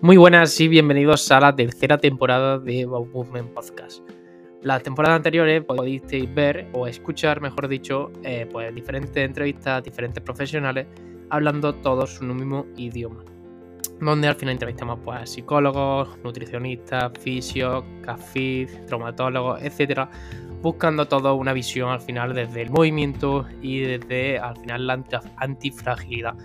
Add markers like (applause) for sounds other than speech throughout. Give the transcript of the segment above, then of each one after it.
Muy buenas y bienvenidos a la tercera temporada de Bob Movement Podcast. Las temporadas anteriores podisteis ver o escuchar, mejor dicho, eh, pues diferentes entrevistas diferentes profesionales hablando todos un mismo idioma. Donde al final entrevistamos pues, a psicólogos, nutricionistas, fisios, cafés, traumatólogos, etcétera, buscando todo una visión al final desde el movimiento y desde al final la antifragilidad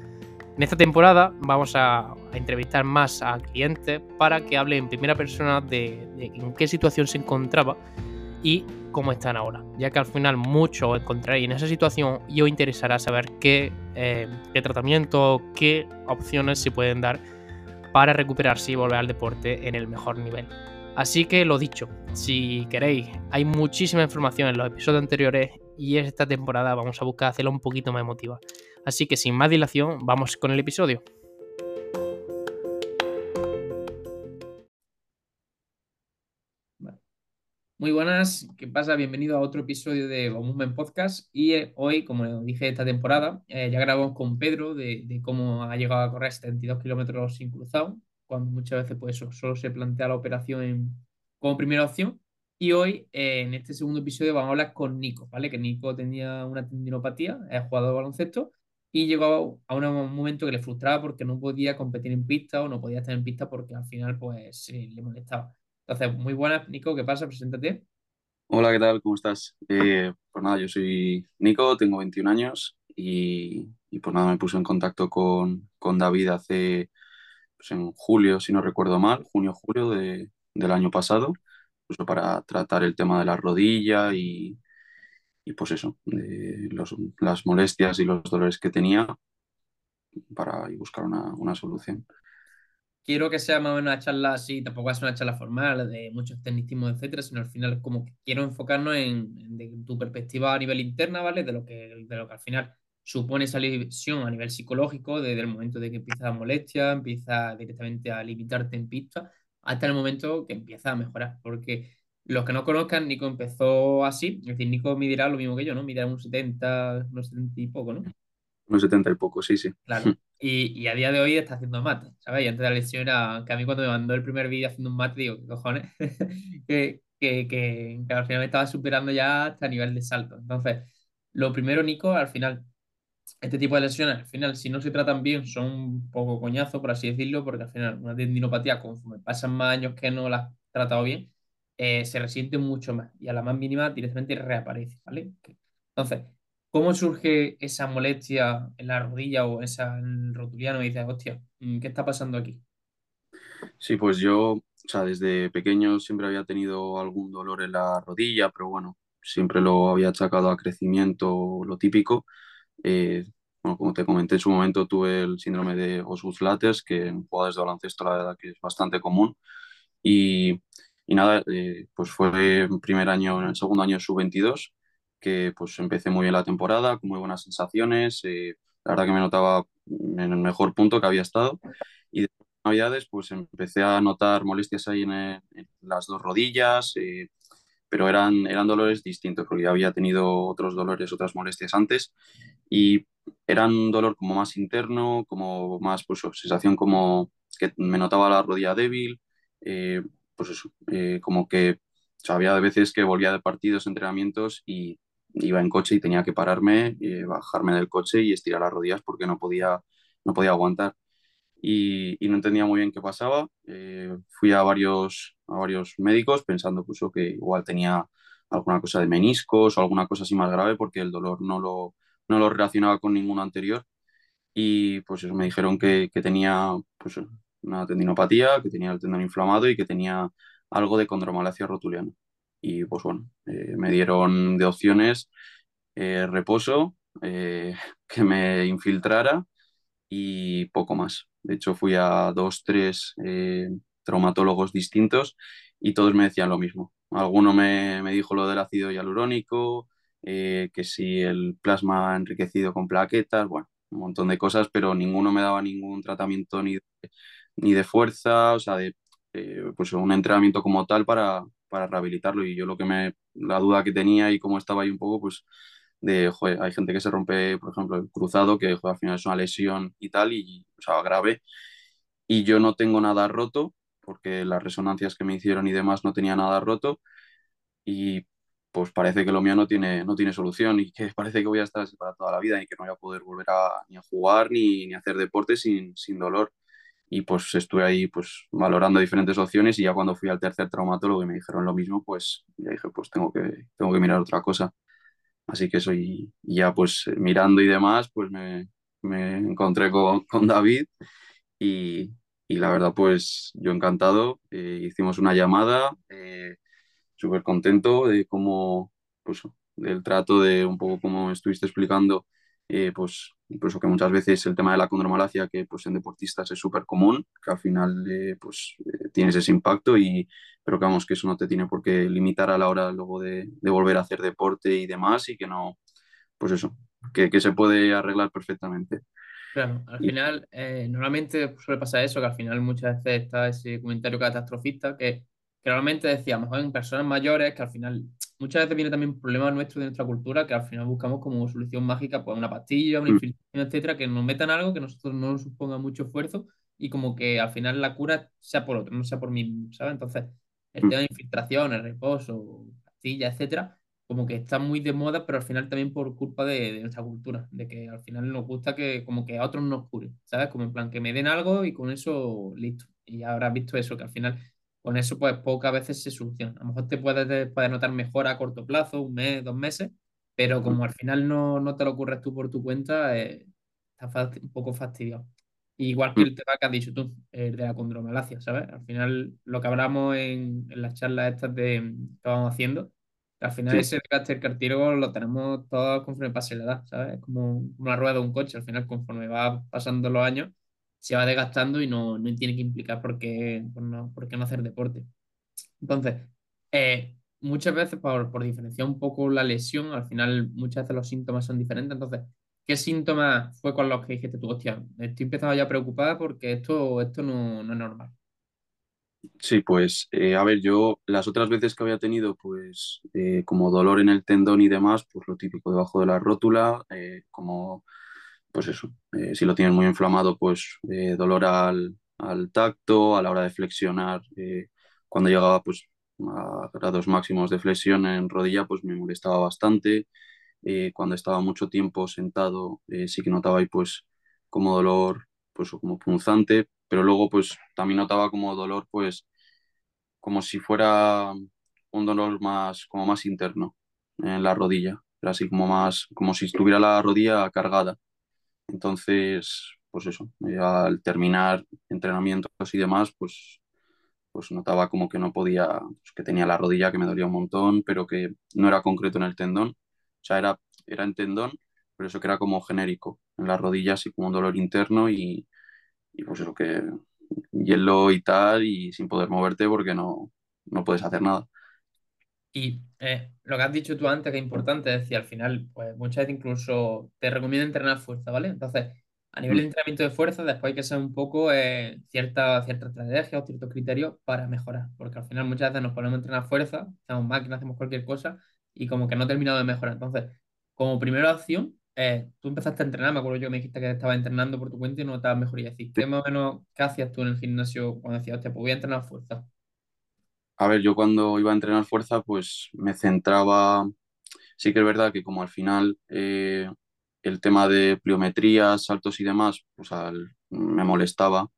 en esta temporada vamos a, entrevistar más a clientes para que hablen en primera persona de, en qué situación se encontraba y cómo están ahora, ya que al final mucho encontraréis en esa situación y os interesará saber qué, eh, qué tratamiento, qué opciones se pueden dar para recuperarse y volver al deporte en el mejor nivel. Así que lo dicho, si queréis, hay muchísima información en los episodios anteriores y esta temporada vamos a buscar hacerla un poquito más emotiva. Así que sin más dilación, vamos con el episodio. Muy buenas, ¿qué pasa? Bienvenido a otro episodio de Movement Podcast. Y eh, hoy, como dije esta temporada, eh, ya grabamos con Pedro de, cómo ha llegado a correr 72 kilómetros sin cruzado, cuando muchas veces pues, solo se plantea la operación como primera opción. Y hoy, eh, en este segundo episodio, vamos a hablar con Nico, ¿vale? Que Nico tenía una tendinopatía, es jugador de baloncesto, y llegó a un momento que le frustraba porque no podía competir en pista o no podía estar en pista porque al final pues le molestaba. Entonces, muy buenas, Nico, ¿qué pasa? Preséntate. Hola, ¿qué tal? ¿Cómo estás? Eh, pues nada, yo soy Nico, tengo 21 años y, pues nada, me puse en contacto con, con David hace pues en julio, si no recuerdo mal, junio-julio de, del año pasado, pues para tratar el tema de la rodilla y, y pues eso, de las molestias y los dolores que tenía para buscar una, solución. Quiero que sea más o menos una charla así, tampoco es una charla formal de muchos tecnicismos, etcétera, sino al final como que quiero enfocarnos en, tu perspectiva a nivel interna, ¿vale? De lo que, de lo que al final supone esa lesión a nivel psicológico, desde el momento de que empieza la molestia, empieza directamente a limitarte en pista, hasta el momento que empieza a mejorar. Porque los que no conozcan, Nico empezó así, es decir, Nico medirá lo mismo que yo, ¿no? Midirá un 70, unos 70 y poco, ¿no? Unos 70 y poco, sí, sí. Claro. (laughs) Y, y, a día de hoy está haciendo mate, ¿sabes? Y antes de la lesión era que a mí cuando me mandó el primer vídeo haciendo un mate, digo, ¿qué cojones? (laughs) que, que, que, que, al final me estaba superando ya hasta nivel de salto. Entonces, lo primero, Nico, al final, este tipo de lesiones, al final, si no se tratan bien, son un poco coñazo, por así decirlo, porque al final una tendinopatía, conforme pasan más años que no la has tratado bien, eh, se resiente mucho más y a la más mínima directamente reaparece, ¿vale? Entonces, ¿cómo surge esa molestia en la rodilla o esa en el rotuliano y dices, hostia, mm, ¿qué está pasando aquí? Sí, pues yo, o sea, desde pequeño siempre había tenido algún dolor en la rodilla, pero bueno, siempre lo había achacado a crecimiento, lo típico. Eh, bueno, como te comenté en su momento, tuve el síndrome de Osgood Lattes, que en jugadores de baloncesto la verdad que es bastante común. Y y nada, eh, pues fue el primer año, en el segundo año sub-22, que pues empecé muy bien la temporada, con muy buenas sensaciones. Eh, la verdad que me notaba en el mejor punto que había estado. Y de Navidades, pues empecé a notar molestias ahí en, las dos rodillas, eh, pero eran, eran dolores distintos, porque ya había tenido otros dolores, otras molestias antes. Y eran un dolor como más interno, como más, pues, sensación como que me notaba la rodilla débil pues eso, eh, como que sabía de veces que volvía de partidos, entrenamientos y iba en coche y tenía que pararme, eh, bajarme del coche y estirar las rodillas porque no podía, no podía aguantar. Y, no entendía muy bien qué pasaba. Eh, fui a varios, a varios médicos pensando pues, que igual tenía alguna cosa de meniscos o alguna cosa así más grave porque el dolor no lo, no lo relacionaba con ninguno anterior. Y pues eso, me dijeron que, que tenía pues, una tendinopatía, que tenía el tendón inflamado y que tenía algo de condromalacia rotuliana. Y pues bueno, eh, me dieron de opciones eh, reposo, eh, (laughs) que me infiltrara y poco más. De hecho, fui a dos, tres traumatólogos distintos y todos me decían lo mismo. Alguno me, me dijo lo del ácido hialurónico, que si el plasma enriquecido con plaquetas, bueno, un montón de cosas, pero ninguno me daba ningún tratamiento ni de ni de fuerza, o sea, de pues un entrenamiento como tal para, para rehabilitarlo. Y yo lo que me, la duda que tenía y cómo estaba ahí un poco, pues de, joder, hay gente que se rompe, por ejemplo, el cruzado, que al final es una lesión y tal, y, o sea, grave, y yo no tengo nada roto, porque las resonancias que me hicieron y demás no tenía nada roto, y pues parece que lo mío no tiene, no tiene solución y que (laughs) parece que voy a estar así para toda la vida y que no voy a poder volver a, ni a jugar ni, ni hacer deporte sin, sin dolor. Y pues estuve ahí pues valorando diferentes opciones y ya cuando fui al tercer traumatólogo y me dijeron lo mismo, pues ya dije, pues tengo que, tengo que mirar otra cosa. Así que eso y, y ya pues mirando y demás, pues me, me encontré con, con David y, y, la verdad pues yo encantado. Eh, hicimos una llamada. Eh, súper contento de cómo, pues, del trato de un poco como estuviste explicando, eh, pues, incluso que muchas veces el tema de la condromalacia, que pues en deportistas es súper común, que al final eh, pues eh, tienes ese impacto y, pero que vamos, que eso no te tiene por qué limitar a la hora luego de, de volver a hacer deporte y demás y que no, pues eso, que, que se puede arreglar perfectamente. Claro, al final, eh, normalmente suele pasar eso, que al final muchas veces está ese comentario catastrofista que que normalmente decíamos en personas mayores, que al final muchas veces viene también un problema nuestro de nuestra cultura, que al final buscamos como solución mágica, pues una pastilla, una mm. infiltración, etcétera, que nos metan algo que nosotros no nos suponga mucho esfuerzo y como que al final la cura sea por otro, no sea por mí mismo, ¿sabes? Entonces, el mm. tema de infiltración, el reposo, pastillas, etcétera, como que está muy de moda, pero al final también por culpa de, de, nuestra cultura, de que al final nos gusta que como que a otros nos cure, ¿sabes? Como en plan que me den algo y con eso listo. Y habrás visto eso, que al final con eso pues pocas veces se soluciona. A lo mejor te puedes, puedes notar mejor a corto plazo, un mes, dos meses, pero como al final no, no te lo ocurres tú por tu cuenta, eh, estás un poco fastidiado. Igual que el tema que has dicho tú, el de la condromalacia, ¿sabes? Al final, lo que hablamos en, en las charlas estas de, que vamos haciendo, al final ese carácter cartílago lo tenemos todos conforme pase la edad, ¿sabes? Es como una rueda de un coche, al final conforme va pasando los años, se va desgastando y no, no tiene que implicar por qué, por no, por no hacer deporte. Entonces, eh, muchas veces, por, por, diferenciar un poco la lesión, al final muchas veces los síntomas son diferentes. Entonces, ¿qué síntomas fue con los que dijiste tú, hostia, estoy empezando ya preocupada porque esto, esto no, no es normal? Sí, pues eh, a ver, yo las otras veces que había tenido, pues eh, como dolor en el tendón y demás, pues lo típico debajo de la rótula, como pues eso, eh, si lo tienes muy inflamado, pues eh, dolor al, al, tacto, a la hora de flexionar, eh, cuando llegaba pues a grados máximos de flexión en rodilla, pues me molestaba bastante. cuando estaba mucho tiempo sentado, sí que notaba ahí pues como dolor, pues como punzante, pero luego pues también notaba como dolor pues como si fuera un dolor más, como más interno en la rodilla, así como más, como si estuviera la rodilla cargada. Entonces, pues eso, al terminar entrenamientos y demás, pues, pues notaba como que no podía, pues que tenía la rodilla que me dolía un montón, pero que no era concreto en el tendón. O sea, era, era en tendón, pero eso que era como genérico, en la rodilla así como un dolor interno y, y pues eso que hielo y tal y sin poder moverte porque no, no puedes hacer nada. Y eh, lo que has dicho tú antes, que es importante, es decir, al final, pues muchas veces incluso te recomiendo entrenar fuerza, ¿vale? Entonces, a nivel de mm. entrenamiento de fuerza, después hay que ser un poco eh, cierta, cierta estrategia o ciertos criterios para mejorar, porque al final muchas veces nos ponemos a entrenar fuerza, hacemos máquinas, hacemos cualquier cosa y como que no terminado de mejorar. Entonces, como primera opción, eh, tú empezaste a entrenar, me acuerdo yo que me dijiste que estabas entrenando por tu cuenta y no estabas mejor y decir, ¿qué más o menos qué hacías tú en el gimnasio cuando decías, hostia, pues voy a entrenar fuerza? A ver, yo cuando iba a entrenar fuerza, pues me centraba, sí que es verdad que como al final eh, el tema de pliometría, saltos y demás, pues me molestaba,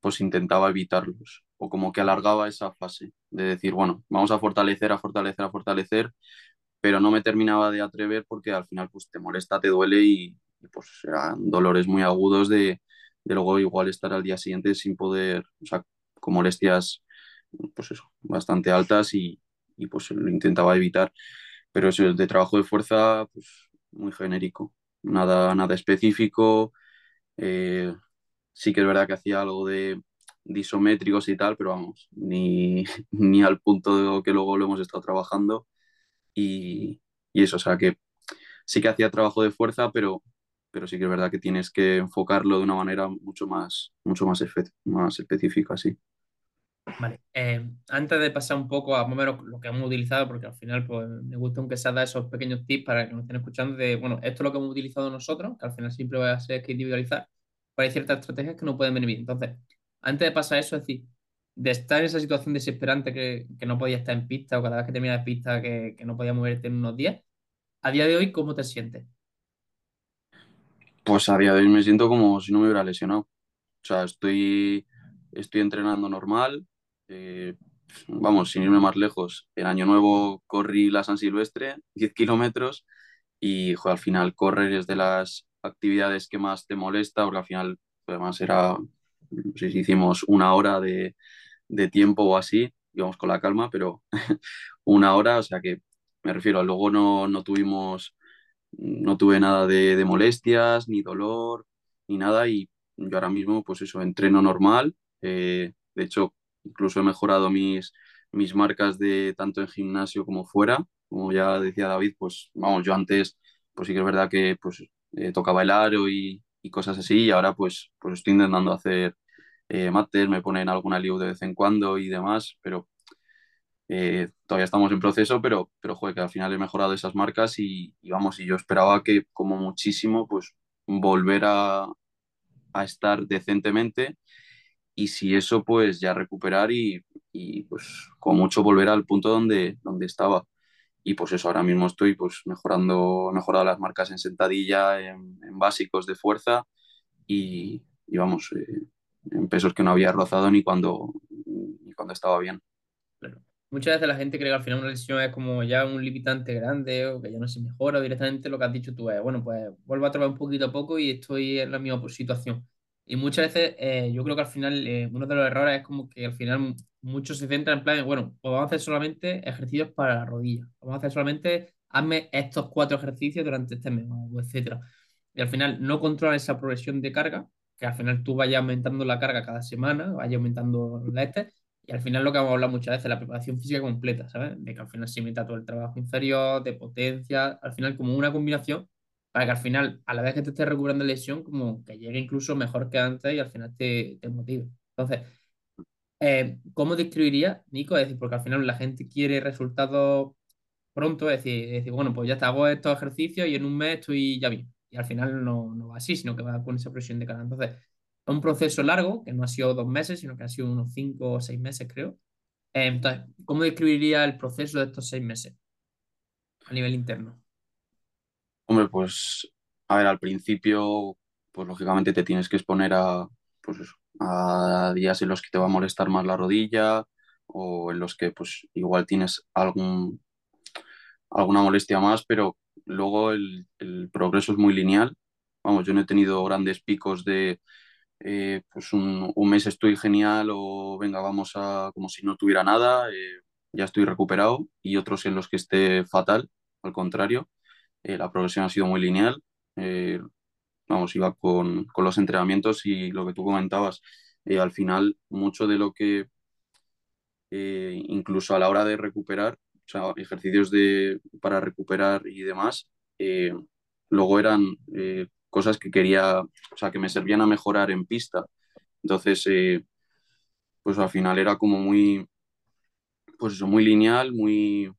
pues intentaba evitarlos o como que alargaba esa fase de decir, bueno, vamos a fortalecer, a fortalecer, a fortalecer, pero no me terminaba de atrever porque al final pues te molesta, te duele y, y pues eran dolores muy agudos de, de luego igual estar al día siguiente sin poder, o sea, con molestias pues eso, bastante altas y, y pues lo intentaba evitar. Pero eso de trabajo de fuerza, pues muy genérico, nada, nada específico. Eh, sí que es verdad que hacía algo de, de isométricos y tal, pero vamos, ni, (laughs) ni al punto de que luego lo hemos estado trabajando. Y, y, eso, o sea que sí que hacía trabajo de fuerza, pero, pero sí que es verdad que tienes que enfocarlo de una manera mucho más, mucho más, más específica, sí. Vale, eh, antes de pasar un poco a más o menos lo que hemos utilizado, porque al final pues, me gusta aunque sea dar esos pequeños tips para que nos estén escuchando de, bueno, esto es lo que hemos utilizado nosotros, que al final siempre va a ser que individualizar, pero hay ciertas estrategias que no pueden venir bien. Entonces, antes de pasar eso, es decir, de estar en esa situación desesperante que, que no podías estar en pista o cada vez que terminabas pista que, que no podías moverte en unos días, a día de hoy, ¿cómo te sientes? Pues a día de hoy me siento como si no me hubiera lesionado. O sea, estoy, estoy entrenando normal. Eh, vamos, sin irme más lejos, en Año Nuevo corrí la San Silvestre, 10 kilómetros, y al final correr es de las actividades que más te molesta, porque al final, pues, además era, no sé si hicimos una hora de, de tiempo o así, íbamos con la calma, pero (laughs) una hora, o sea que me refiero, luego no, no tuvimos, no tuve nada de, de molestias, ni dolor, ni nada, y yo ahora mismo, pues eso, entreno normal, eh, de hecho, incluso he mejorado mis, mis marcas de tanto en gimnasio como fuera, como ya decía David, pues vamos, yo antes, pues sí que es verdad que pues eh, tocaba el aro y, y cosas así, y ahora pues, pues estoy intentando hacer eh, máster, me ponen alguna liu de vez en cuando y demás, pero eh, todavía estamos en proceso, pero, pero joder, que al final he mejorado esas marcas y, y vamos, y yo esperaba que como muchísimo, pues volver a, a estar decentemente y si eso, pues ya recuperar y, y pues con mucho volver al punto donde, donde estaba. Y pues eso, ahora mismo estoy pues mejorando, mejorado las marcas en sentadilla, en, en básicos de fuerza y, y vamos, eh, en pesos que no había rozado ni cuando, ni cuando estaba bien. Muchas veces la gente cree que al final una lesión es como ya un limitante grande o que ya no se mejora o directamente lo que has dicho tú es, bueno, pues vuelvo a trabajar un poquito a poco y estoy en la misma situación. Y muchas veces eh, yo creo que al final eh, uno de los errores es como que al final muchos se centran en plan, bueno, pues vamos a hacer solamente ejercicios para la rodilla, vamos a hacer solamente, hazme estos cuatro ejercicios durante este mes, etcétera. Y al final no controlan esa progresión de carga, que al final tú vayas aumentando la carga cada semana, vayas aumentando la este, y al final lo que vamos a hablar muchas veces, la preparación física completa, ¿sabes? De que al final se meta todo el trabajo inferior, de potencia, al final como una combinación para que al final, a la vez que te estés recuperando lesión, como que llegue incluso mejor que antes y al final te, te motive. Entonces, eh, ¿cómo describiría, Nico? Es decir, porque al final la gente quiere resultados pronto, es decir, decir, bueno, pues ya te hago estos ejercicios y en un mes estoy ya bien. Y al final no, no va así, sino que va con esa presión de cara. Entonces, es un proceso largo, que no ha sido dos meses, sino que ha sido unos cinco o seis meses, creo. Eh, entonces, ¿cómo describiría el proceso de estos seis meses a nivel interno? Hombre, pues a ver, al principio, pues lógicamente te tienes que exponer a, pues a días en los que te va a molestar más la rodilla o en los que pues igual tienes algún, alguna molestia más, pero luego el, el progreso es muy lineal. Vamos, yo no he tenido grandes picos de, eh, pues un, un mes estoy genial o venga, vamos a como si no tuviera nada, eh, ya estoy recuperado y otros en los que esté fatal, al contrario. Eh, la progresión ha sido muy lineal. Eh, vamos, iba con, con, los entrenamientos y lo que tú comentabas, eh, al final mucho de lo que eh, incluso a la hora de recuperar, o sea, ejercicios de, para recuperar y demás, luego eran cosas que quería, o sea, que me servían a mejorar en pista. Entonces, pues al final era como muy, pues eso, muy lineal, muy,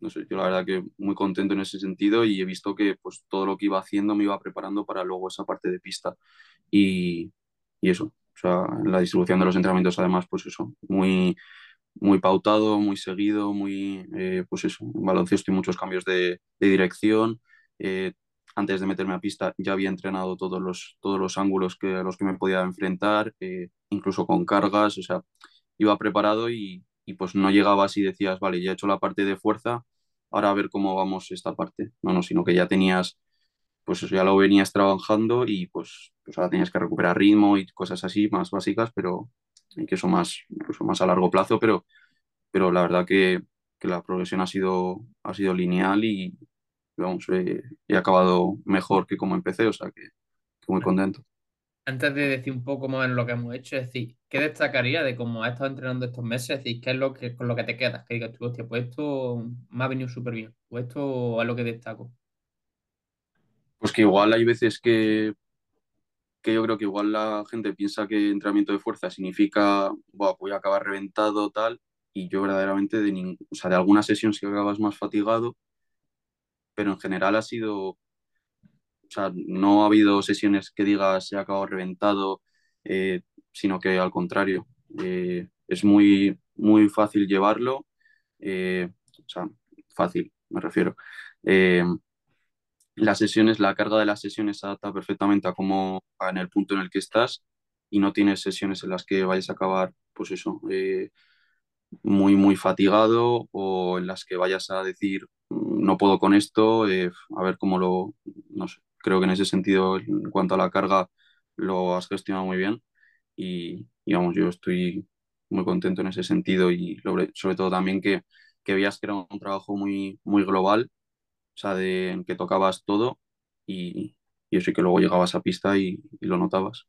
no sé, yo la verdad que muy contento en ese sentido y he visto que pues todo lo que iba haciendo me iba preparando para luego esa parte de pista y, y eso, o sea, la distribución de los entrenamientos además, pues eso, muy, muy pautado, muy seguido, muy, eh, pues eso, en baloncesto y muchos cambios de, de dirección. Eh, antes de meterme a pista ya había entrenado todos los, todos los ángulos que, a los que me podía enfrentar, eh, incluso con cargas, o sea, iba preparado y, y pues no llegaba así decías, vale, ya he hecho la parte de fuerza, ahora a ver cómo vamos esta parte. No, no, sino que ya tenías, pues eso ya lo venías trabajando y pues, pues ahora tenías que recuperar ritmo y cosas así más básicas, pero y que eso más, incluso más a largo plazo, pero, pero la verdad que, que la progresión ha sido, ha sido lineal y vamos, eh, he acabado mejor que como empecé, o sea que, que muy contento. Antes de decir un poco más en lo que hemos hecho, es decir, ¿qué destacaría de cómo has estado entrenando estos meses? Es decir, ¿qué es lo que, con lo que te quedas? Que digas tú, hostia, pues esto me ha venido súper bien, pues esto es lo que destaco. Pues que igual hay veces que, que yo creo que igual la gente piensa que entrenamiento de fuerza significa, voy a acabar reventado, tal, y yo verdaderamente de, ning- o sea, de alguna sesión sí acabas más fatigado, pero en general ha sido, o sea, no ha habido sesiones que digas he acabado reventado, eh, sino que al contrario, eh, es muy, muy fácil llevarlo, eh, o sea, fácil, me refiero. Eh, las sesiones, la carga de las sesiones se adapta perfectamente a cómo en el punto en el que estás y no tienes sesiones en las que vayas a acabar, pues eso, muy, muy fatigado o en las que vayas a decir, no puedo con esto, a ver cómo lo, no sé, creo que en ese sentido, en cuanto a la carga, lo has gestionado muy bien y, digamos, yo estoy muy contento en ese sentido y sobre todo también que, que veías que era un trabajo muy, muy global, o sea, de, en que tocabas todo y, y eso y que luego llegabas a pista y, lo notabas.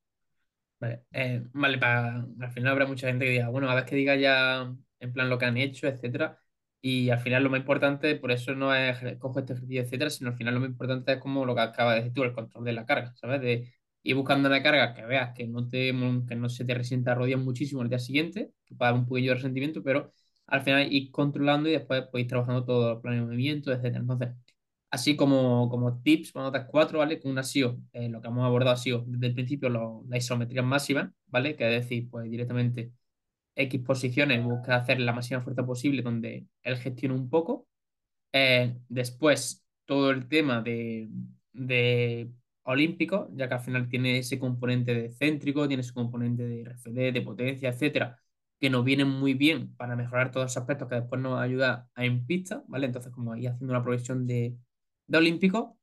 Vale, eh, vale, para, al final habrá mucha gente que diga, bueno, a ver que diga ya en plan lo que han hecho, etcétera, y al final lo más importante, por eso no es cojo este ejercicio, etcétera, sino al final lo más importante es como lo que acaba de decir tú, el control de la carga, ¿sabes? De ir buscando una carga que veas que no, te, que no se te resienta rodillas muchísimo el día siguiente, que pueda un poquillo de resentimiento, pero al final ir controlando y después podéis trabajando todo el plan de movimiento, etcétera. Entonces, así como, como tips, a dar cuatro, ¿vale? Con una SIO, eh, lo que hemos abordado ha sido desde el principio la isometría máxima, ¿vale? Que es decir, pues directamente X posiciones, busca hacer la máxima fuerza posible donde él gestiona un poco. Eh, después, todo el tema de, de olímpico, ya que al final tiene ese componente de céntrico, tiene ese componente de RFD, de potencia, etcétera, que nos vienen muy bien para mejorar todos esos aspectos que después nos ayuda a en pista, ¿vale? Entonces, como ahí haciendo una progresión de, de olímpico.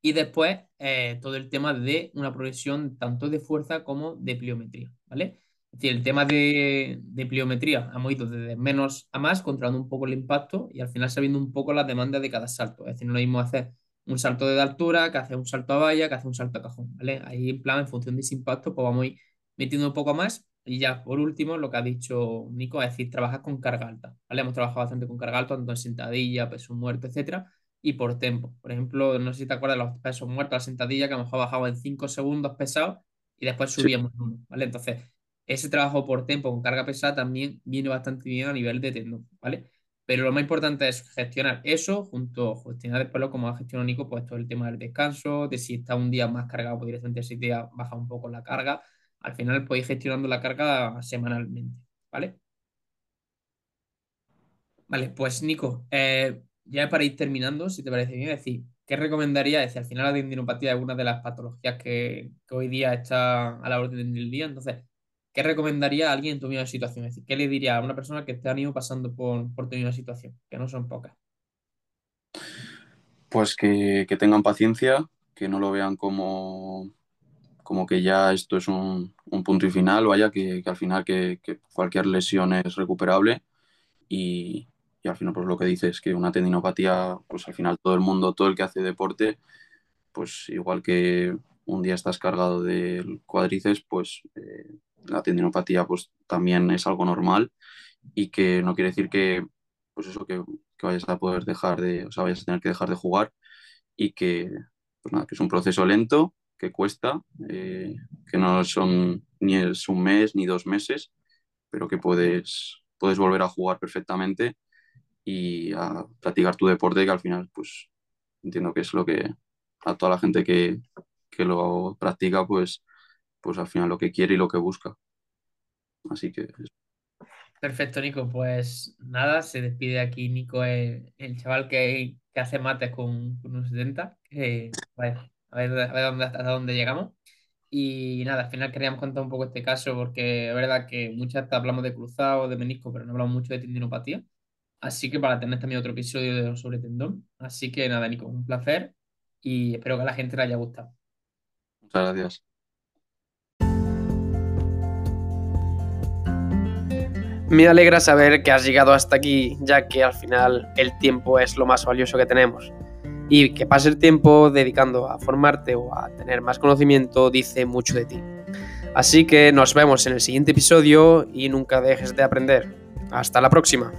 Y después, eh, todo el tema de una progresión tanto de fuerza como de pliometría, ¿vale? Es decir, el tema de, de pliometría hemos ido desde menos a más, controlando un poco el impacto y al final sabiendo un poco las demandas de cada salto. Es decir, no lo mismo hacer un salto de altura que hacer un salto a valla, que hacer un salto a cajón, ¿vale? Ahí en plan, en función de ese impacto, pues vamos a ir metiendo un poco más. Y ya, por último, lo que ha dicho Nico, es decir, trabajar con carga alta, ¿vale? Hemos trabajado bastante con carga alta, tanto en sentadilla, peso muerto, etcétera, y por tempo. Por ejemplo, no sé si te acuerdas de los pesos muertos, la sentadilla, que a lo mejor bajaba en 5 segundos pesados y después subíamos uno, ¿vale? Entonces, ese trabajo por tiempo con carga pesada también viene bastante bien a nivel de tendón, ¿vale? Pero lo más importante es gestionar eso junto a gestionar después como ha gestionado Nico, pues todo el tema del descanso, de si está un día más cargado, pues directamente ese día baja un poco la carga. Al final podéis gestionando la carga semanalmente, ¿vale? Vale, pues Nico, eh, ya para ir terminando, si te parece bien, decir, ¿qué recomendaría? Decir, al final la tendinopatía es una de las patologías que hoy día está a la orden del día, entonces ¿qué recomendaría a alguien en tu misma situación? Es decir, ¿qué le diría a una persona que esté ido pasando por, por tu misma situación? Que no son pocas. Pues que, tengan paciencia, que no lo vean como, como que ya esto es un, punto y final, vaya, que, al final que, cualquier lesión es recuperable y, al final pues lo que dices es que una tendinopatía, pues al final todo el mundo, todo el que hace deporte, pues igual que un día estás cargado de cuádriceps, pues eh, la tendinopatía pues también es algo normal y que no quiere decir que pues eso que, vayas a poder dejar de, o sea, vayas a tener que dejar de jugar y que, pues nada, que es un proceso lento, que cuesta, eh, que no son ni es un mes ni dos meses, pero que puedes, puedes volver a jugar perfectamente y a practicar tu deporte que al final pues entiendo que es lo que a toda la gente que, que lo practica pues pues al final lo que quiere y lo que busca. Así que... Perfecto, Nico. Pues nada, se despide aquí Nico, el, chaval que, hace mates con, con un 70. a ver, a ver, dónde, hasta dónde llegamos. Y nada, al final queríamos contar un poco este caso porque es verdad que muchas veces hablamos de cruzado, de menisco, pero no hablamos mucho de tendinopatía. Así que para tener también otro episodio sobre tendón. Así que nada, Nico, un placer y espero que a la gente le haya gustado. Muchas gracias. Me alegra saber que has llegado hasta aquí, ya que al final el tiempo es lo más valioso que tenemos. Y que pase el tiempo dedicando a formarte o a tener más conocimiento dice mucho de ti. Así que nos vemos en el siguiente episodio y nunca dejes de aprender. Hasta la próxima.